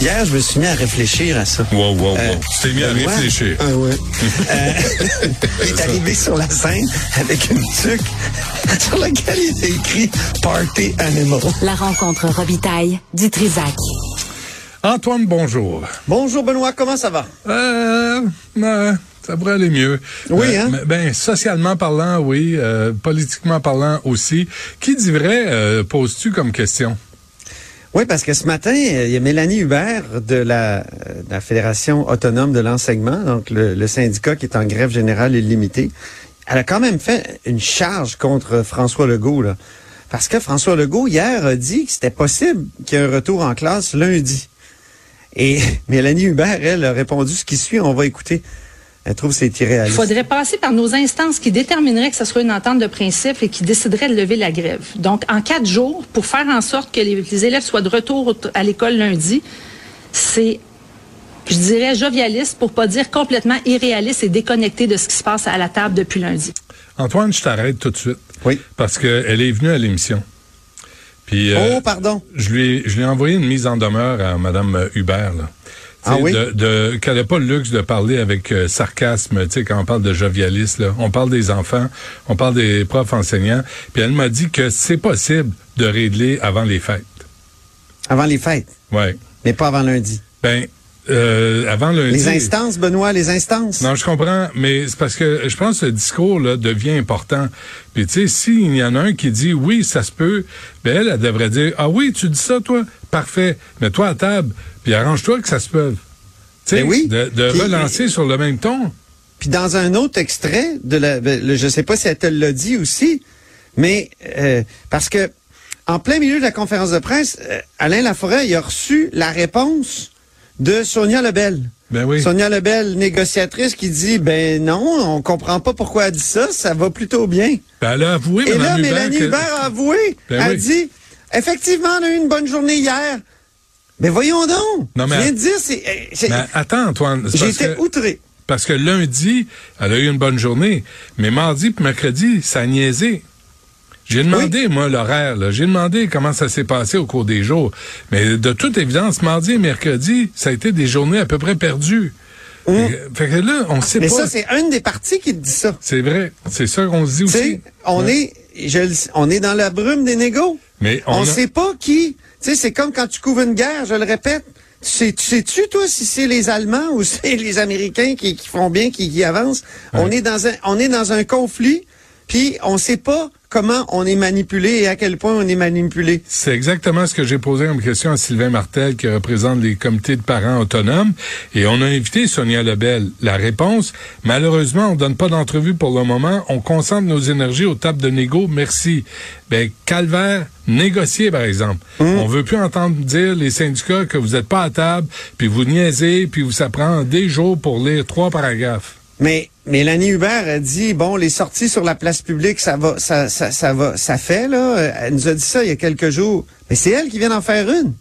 Hier, je me suis mis à réfléchir à ça. Wow, wow, wow. Euh, tu t'es mis à réfléchir. Ah ouais. Euh, il est arrivé sur la scène avec une tuque sur laquelle il était écrit Party Animal. La rencontre Robitaille du Trisac. Antoine, bonjour. Bonjour Benoît, comment ça va? Euh, euh, ça pourrait aller mieux. Oui, Euh, hein? mais- Ben, socialement parlant, oui. euh, politiquement parlant aussi. Qui dit vrai, euh, poses-tu comme question? Oui, parce que ce matin, euh, il y a Mélanie Hubert de la, euh, de la Fédération autonome de l'enseignement, donc le, le syndicat qui est en grève générale illimitée. Elle a quand même fait une charge contre François Legault, là. Parce que François Legault, hier, a dit que c'était possible qu'il y ait un retour en classe lundi. Et Mélanie Hubert, elle, a répondu ce qui suit. On va écouter. Elle trouve que c'est Il irréaliste. faudrait passer par nos instances qui détermineraient que ce soit une entente de principe et qui décideraient de lever la grève. Donc, en quatre jours, pour faire en sorte que les, les élèves soient de retour à l'école lundi, c'est, je dirais, jovialiste pour pas dire complètement irréaliste et déconnecté de ce qui se passe à la table depuis lundi. Antoine, je t'arrête tout de suite. Oui. Parce qu'elle est venue à l'émission. Puis, euh, Oh, pardon. je lui, ai- je lui ai envoyé une mise en demeure à Mme Hubert, là. Ah oui? de, de- qu'elle n'a pas le luxe de parler avec euh, sarcasme, tu sais, quand on parle de jovialiste, là. On parle des enfants, on parle des profs enseignants. Puis elle m'a dit que c'est possible de régler avant les fêtes. Avant les fêtes, Ouais. mais pas avant lundi? Ben, euh, avant. Les instances, Benoît, les instances. Non, je comprends, mais c'est parce que je pense que ce discours-là devient important. Puis tu sais, s'il y en a un qui dit oui, ça se peut, ben elle, elle devrait dire ah oui, tu dis ça toi, parfait, mets-toi à table, puis arrange-toi que ça se peut. Tu sais, Ben oui. de, de Puis- relancer sur le même ton. Puis dans un autre extrait de la, ben, le- je sais pas si elle te l'a dit aussi, mais euh, parce que en plein milieu de la conférence de presse, euh, Alain Laforêt il a reçu la réponse de Sonia Lebel. Ben oui. Sonia Lebel, négociatrice, qui dit ben non, on comprend pas pourquoi elle dit ça, ça va plutôt bien. Ben, elle a avoué, Et là, Hubert, Mélanie que- Hubert a avoué, Ben elle oui. dit effectivement, on a eu une bonne journée hier. Mais voyons donc. Non, mais je viens elle- de dire, c'est, Mais attends, Antoine. j'étais que- outré. Parce que lundi, elle a eu une bonne journée. Mais mardi puis mercredi, ça a niaisé. J'ai demandé, moi, l'horaire. là. J'ai demandé comment ça s'est passé au cours des jours. Mais de toute évidence, mardi et mercredi, ça a été des journées à peu près perdues. Fait- Fait que là, on sait Mais pas. ça, c'est une des parties qui te dit ça. C'est vrai. C'est ça qu'on se dit Tu sais, aussi. on Ouais. est, je le sais, on est dans la brume des négos. Mais on On, a- sait pas qui. Tu sais, c'est comme quand tu couvres une guerre, je le répète. Tu sais, tu sais-tu, toi, si c'est les Allemands ou c'est les Américains qui, qui font bien, qui, qui avancent? On est dans un, on est dans un conflit, puis on sait pas comment on est manipulé et à quel point on est manipulé. C'est exactement ce que j'ai posé comme question à Sylvain Martel, qui représente les comités de parents autonomes. Et on a invité Sonia Lebel. La réponse, malheureusement, on donne pas d'entrevue pour le moment. On concentre nos énergies aux tables de négo. Merci. Ben, calvaire, négocier, par exemple. On veut plus entendre dire, les syndicats, que vous n'êtes pas à table, puis vous niaisez, puis vous, ça prend des jours pour lire trois paragraphes. Mais Mélanie Hubert a dit bon les sorties sur la place publique ça va ça ça ça va ça fait là. Elle nous a dit ça il y a quelques jours. Mais c'est elle qui vient d'en faire une.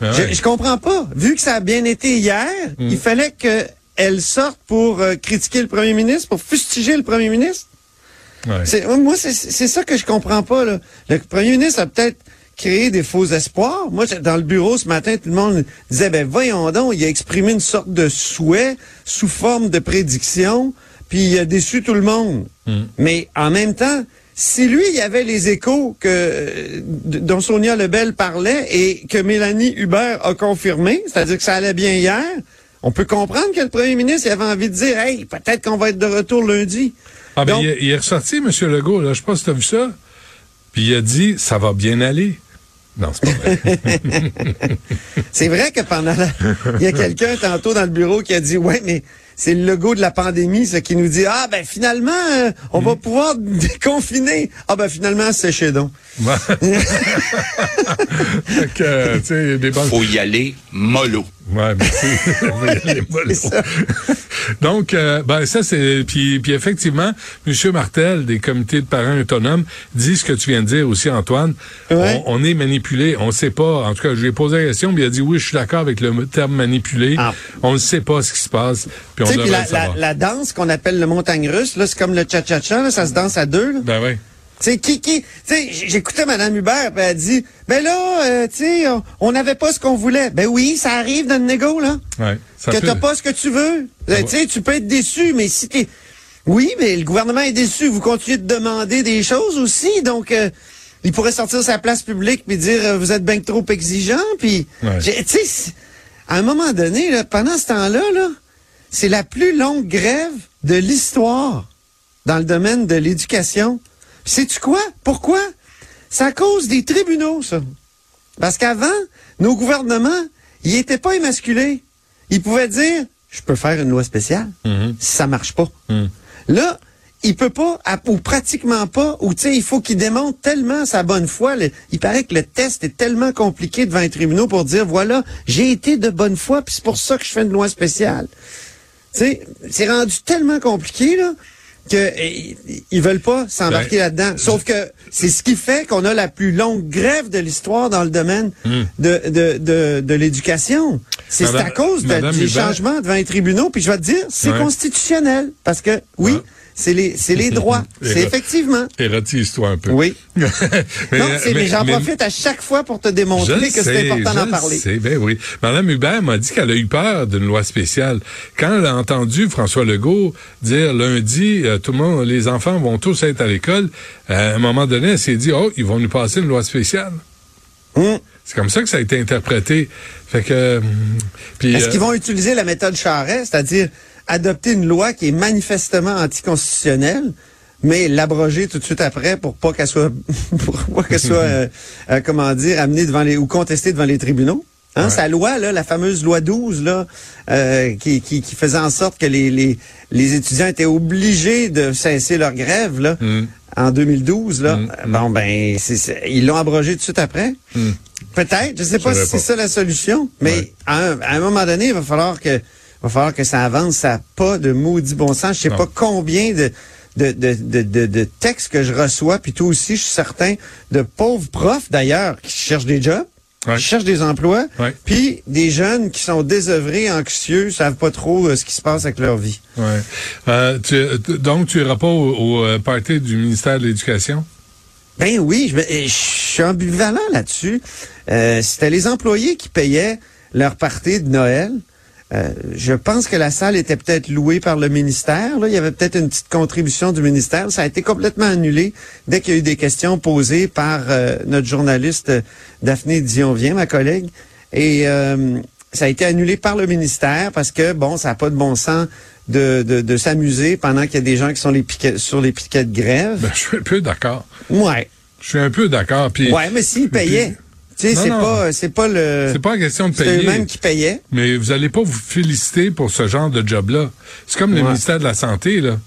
Ben je, ouais. je comprends pas. Vu que ça a bien été hier il fallait que elle sorte pour euh, critiquer le premier ministre pour fustiger le premier ministre. Ouais. c'est moi c'est c'est ça que je comprends pas là. Le premier ministre a peut-être créé des faux espoirs moi dans le bureau ce matin tout le monde disait ben voyons donc il a exprimé une sorte de souhait sous forme de prédiction puis il a déçu tout le monde mais en même temps si lui il y avait les échos que euh, dont Sonia Lebel parlait et que Mélanie Hubert a confirmé c'est-à-dire que ça allait bien hier on peut comprendre que le premier ministre il avait envie de dire hey peut-être qu'on va être de retour lundi Ah ben, Donc- il, est- il est ressorti, M. Legault, là, je sais pas si tu as vu ça. Puis il a dit, ça va bien aller. Non, c'est pas vrai. C'est vrai que pendant la... Il y a quelqu'un tantôt dans le bureau qui a dit, ouais, mais c'est le logo de la pandémie, ce qui nous dit, ah, ben finalement, euh, on va pouvoir déconfiner. Ah, ben finalement, séchez donc. Que, euh, tu sais, des bonnes... faut y aller mollo. Ouais, merci. Donc, euh, ben ça c'est puis puis effectivement, Monsieur Martel des comités de parents autonomes dit ce que tu viens de dire aussi, Antoine. Ouais. On, on est manipulé, on sait pas. En tout cas, je lui ai posé la question, mais il a dit oui, je suis d'accord avec le terme manipulé. Ah. On ne sait pas ce qui se passe, puis on puis devrait la, le la, savoir. la danse qu'on appelle le montagne russe, là, c'est comme le cha-cha-cha, là, ça se danse à deux. là. Ben oui. Sais, qui, qui, j'écoutais Mme Hubert, puis elle dit, ben là, euh, tu sais, on n'avait pas ce qu'on voulait. Ben oui, ça arrive dans le négo, là. Ouais, ça que t'as pas ce que tu veux. Ah Euh, Tu sais, tu peux être déçu, mais si t'es... Oui, mais le gouvernement est déçu. Vous continuez de demander des choses aussi, donc... euh, il pourrait sortir sa place publique puis dire euh, vous êtes bien trop exigeant puis Ouais. tu sais à un moment donné là, pendant ce temps-là là, c'est la plus longue grève de l'histoire dans le domaine de l'éducation. Sais-tu quoi? Pourquoi? C'est à cause des tribunaux ça. Parce qu'avant, nos gouvernements, ils étaient pas émasculés. Ils pouvaient dire je peux faire une loi spéciale Mhm. si ça marche pas. Mhm. Là, il peut pas, ou pratiquement pas, ou tu sais, il faut qu'il démontre tellement sa bonne foi. Le- il paraît que le test est tellement compliqué devant les tribunaux pour dire, voilà, j'ai été de bonne foi, puis c'est pour ça que je fais une loi spéciale. Tu sais, c'est rendu tellement compliqué, là, que eh, ils veulent pas s'embarquer Ben, là-dedans. Sauf que c'est ce qui fait qu'on a la plus longue grève de l'histoire dans le domaine Hmm. de, de, de, de l'éducation. C'est à cause de- des Hubert- changements devant les tribunaux. Puis je vais te dire, c'est Ouais. constitutionnel. Parce que, oui, Ouais. C'est les, c'est les droits. C'est effectivement. Érotise-toi un peu. Oui. mais, non, c'est- mais, j'en profite à chaque fois pour te démontrer que c'est important d'en le parler. sais, ben oui. Madame Hubert m'a dit qu'elle a eu peur d'une loi spéciale. Quand elle a entendu François Legault dire lundi, euh, tout le monde, les enfants vont tous être à l'école, euh, à un moment donné, elle s'est dit, oh, ils vont nous passer une loi spéciale. Hum. C'est comme ça que ça a été interprété. Fait que, puis, Est-ce euh, qu'ils vont utiliser la méthode Charest, c'est-à-dire adopter une loi qui est manifestement anticonstitutionnelle, mais l'abroger tout de suite après pour pas qu'elle soit, pour pas qu'elle soit, euh, euh, comment dire, amenée devant les ou contestée devant les tribunaux? Hein, Ouais. Sa loi, là, la fameuse loi 12, là, euh, qui, qui, qui faisait en sorte que les, les, les étudiants étaient obligés de cesser leur grève, là, Mm. en 2012, là. Mm, Bon, ben, c'est- c'est- ils l'ont abrogé tout de suite après. Mm. Peut-être, je sais pas si c'est ça la solution, mais Ouais. à, un, à un moment donné, il va falloir que va falloir que ça avance, ça n'a pas de maudit bon sens. Je sais Non. pas combien de de, de, de, de, de textes que je reçois, puis toi aussi, je suis certain, de pauvres profs d'ailleurs qui cherchent des jobs, Ouais. qui cherchent des emplois, Ouais. puis des jeunes qui sont désœuvrés, anxieux, savent pas trop euh, ce qui se passe avec leur vie. ouais. Euh, tu, donc, tu iras pas au, au, euh, party du ministère de l'Éducation? Ben oui, je, me- je suis ambivalent là-dessus. Euh, C'était les employés qui payaient leur partie de Noël. Euh, je pense que la salle était peut-être louée par le ministère. Là. Il y avait peut-être une petite contribution du ministère. Ça a été complètement annulé dès qu'il y a eu des questions posées par euh, notre journaliste euh, Daphné Dionvien, ma collègue. Et euh, ça a été annulé par le ministère parce que, bon, ça n'a pas de bon sens de, de, de s'amuser pendant qu'il y a des gens qui sont les piquets, sur les piquets de grève. Ben, je suis un peu d'accord. Ouais. Je suis un peu d'accord. Puis, Ouais, mais s'ils payaient. Tu sais, c'est pas, c'est pas le. c'est pas une question de C'est payer. eux-mêmes qui payaient. Mais vous allez pas vous féliciter pour ce genre de job-là. C'est comme le ministère de la Santé, là.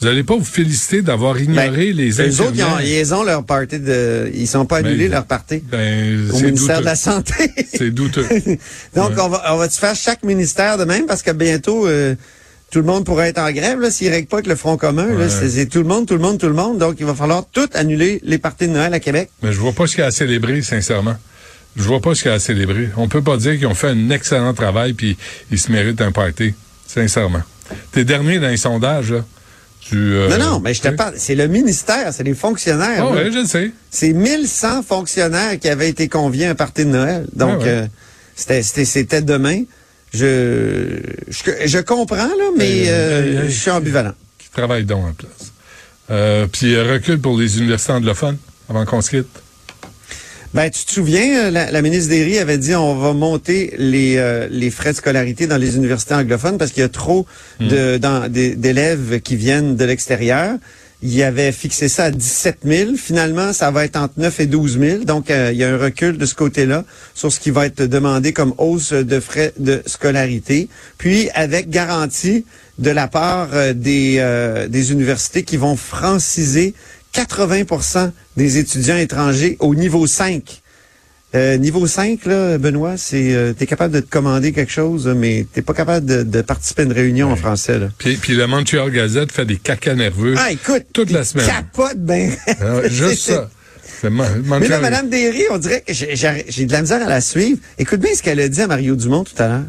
Vous allez pas vous féliciter d'avoir ignoré Ben, les Les autres, ils ont, infirmières. ils ont leur party de. Ils sont pas Ben, annulés leur party. Ben, Au c'est ministère douteux. de la Santé. C'est douteux. Donc, Ouais. on va, on va-tu faire chaque ministère de même parce que bientôt, euh, tout le monde pourrait être en grève, là, s'ils règlent pas avec le Front commun. Ouais. C'est, c'est tout le monde, tout le monde, tout le monde. Donc, il va falloir tout annuler les parties de Noël à Québec. Mais je vois pas ce qu'il y a à célébrer, sincèrement. Je vois pas ce qu'il y a à célébrer. On peut pas dire qu'ils ont fait un excellent travail puis ils se méritent un party. Sincèrement. T'es dernier dans les sondages, là. Tu, euh, non, non, mais je te parle. C'est le ministère, c'est les fonctionnaires. Ah là. ouais, je le sais. C'est 1100 fonctionnaires qui avaient été conviés à un party de Noël. Donc, ouais. euh, c'était, c'était, c'était demain. Je, je, je comprends, là, mais euh, je suis ambivalent. Qui travaille donc en place. Euh, puis euh, recul pour les universités anglophones avant qu'on se quitte. Ben, tu te souviens, euh, la, la ministre Derry avait dit on va monter les, euh, les frais de scolarité dans les universités anglophones parce qu'il y a trop des- d'élèves qui viennent de l'extérieur. Il avait fixé ça à 17 000. Finalement, ça va être entre 9 et 12 000. Donc, euh, il y a un recul de ce côté-là sur ce qui va être demandé comme hausse de frais de scolarité. Puis, avec garantie de la part euh, des, euh, des universités qui vont franciser 80% des étudiants étrangers au niveau 5. Euh, niveau 5, là, Benoît, c'est euh, t'es capable de te commander quelque chose, mais t'es pas capable de, de participer à une réunion en français. Là. Puis, puis le Montreal Gazette fait des cacas nerveux Ah, écoute, toute la semaine. Capote ben. Juste ça. Mais là, Madame Derry, on dirait que j'ai de la misère à la suivre. Écoute bien ce qu'elle a dit à Mario Dumont tout à l'heure.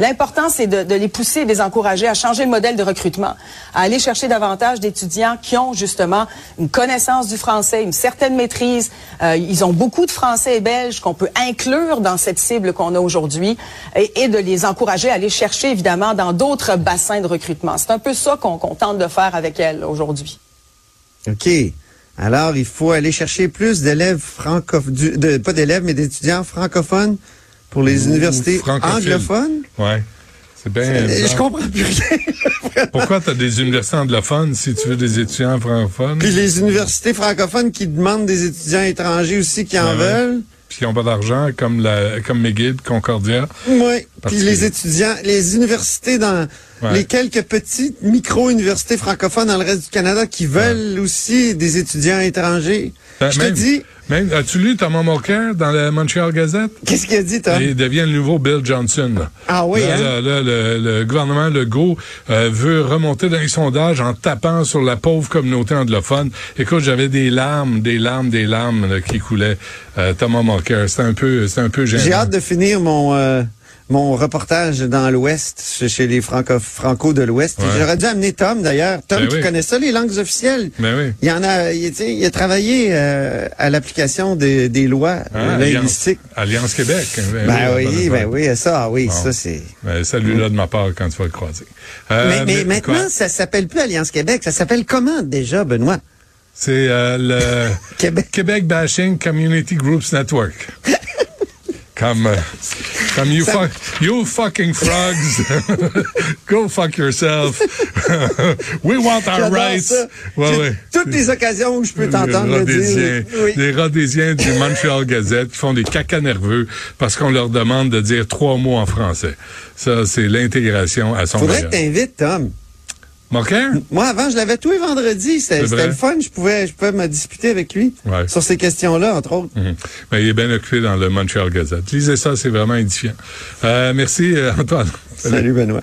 L'important, c'est de, les pousser de les encourager à changer le modèle de recrutement, à aller chercher davantage d'étudiants qui ont justement une connaissance du français, une certaine maîtrise. Euh, ils ont beaucoup de français et belges qu'on peut inclure dans cette cible qu'on a aujourd'hui et, de les encourager à aller chercher évidemment dans d'autres bassins de recrutement. C'est un peu ça qu'on qu tente de faire avec elle aujourd'hui. OK. Alors, il faut aller chercher plus d'élèves francophones, pas d'élèves, mais d'étudiants francophones pour les universités anglophones? Ouais. C'est bien. Je comprends plus rien. Pourquoi tu as des universités anglophones si tu veux des étudiants francophones? Puis les universités francophones qui demandent des étudiants étrangers aussi qui en Ouais, ouais. veulent. Puis qui n'ont pas d'argent, comme, la, comme McGill, Concordia. Oui. Puis les étudiants, les universités dans Ouais. les quelques petites micro-universités francophones dans le reste du Canada qui veulent aussi des étudiants étrangers. Ben, Je te dis, Même, as-tu lu Thomas Mulcair dans la Montreal Gazette? qu'est-ce qu'il a dit, Tom? Il devient le nouveau Bill Johnson. là. Ah oui, Là, hein? là, le, le gouvernement Legault euh, veut remonter dans les sondages en tapant sur la pauvre communauté anglophone. Écoute, j'avais des larmes, des larmes, des larmes là, qui coulaient. Euh, Thomas Mulcair, c'était un peu, c'était un peu gênant. J'ai hâte de finir mon euh, mon reportage dans l'Ouest, chez- les franco, franco de l'Ouest. Ouais. J'aurais dû amener Tom, d'ailleurs. Tom Ben qui oui. connaît ça, les langues officielles? Ben oui. Il y en a, il, a travaillé euh, à l'application des, des lois Ah, euh, Alliance, linguistiques. Alliance Québec. Ben oui, ben affaire. oui, ça, ah oui, Bon. ça c'est. Ben, Salut-là de ma part quand tu vas le croiser. Euh, mais mais maintenant, quoi? ça s'appelle plus Alliance Québec, ça s'appelle comment déjà, Benoît? C'est euh, le Québec. Québec Bashing Community Groups Network. Comme, comme you, fuck, you fucking frogs, go fuck yourself. We want our rights. Ouais, ouais. Toutes les occasions où je peux t'entendre le dire. Oui. les Rhodésiens du Montreal Gazette qui font des caca nerveux parce qu'on leur demande de dire trois mots en français. Ça, c'est l'intégration à son Faudrait que meilleur. t'invites, Tom. Moquin? Moi, avant, je l'avais tous les vendredis. C'était le fun. Je pouvais, je pouvais me disputer avec lui Ouais. sur ces questions-là, entre autres. Mhm. Ben, il est bien occupé dans le Montreal Gazette. Lisez ça, c'est vraiment édifiant. Euh, merci, euh, Antoine. Salut, Benoît.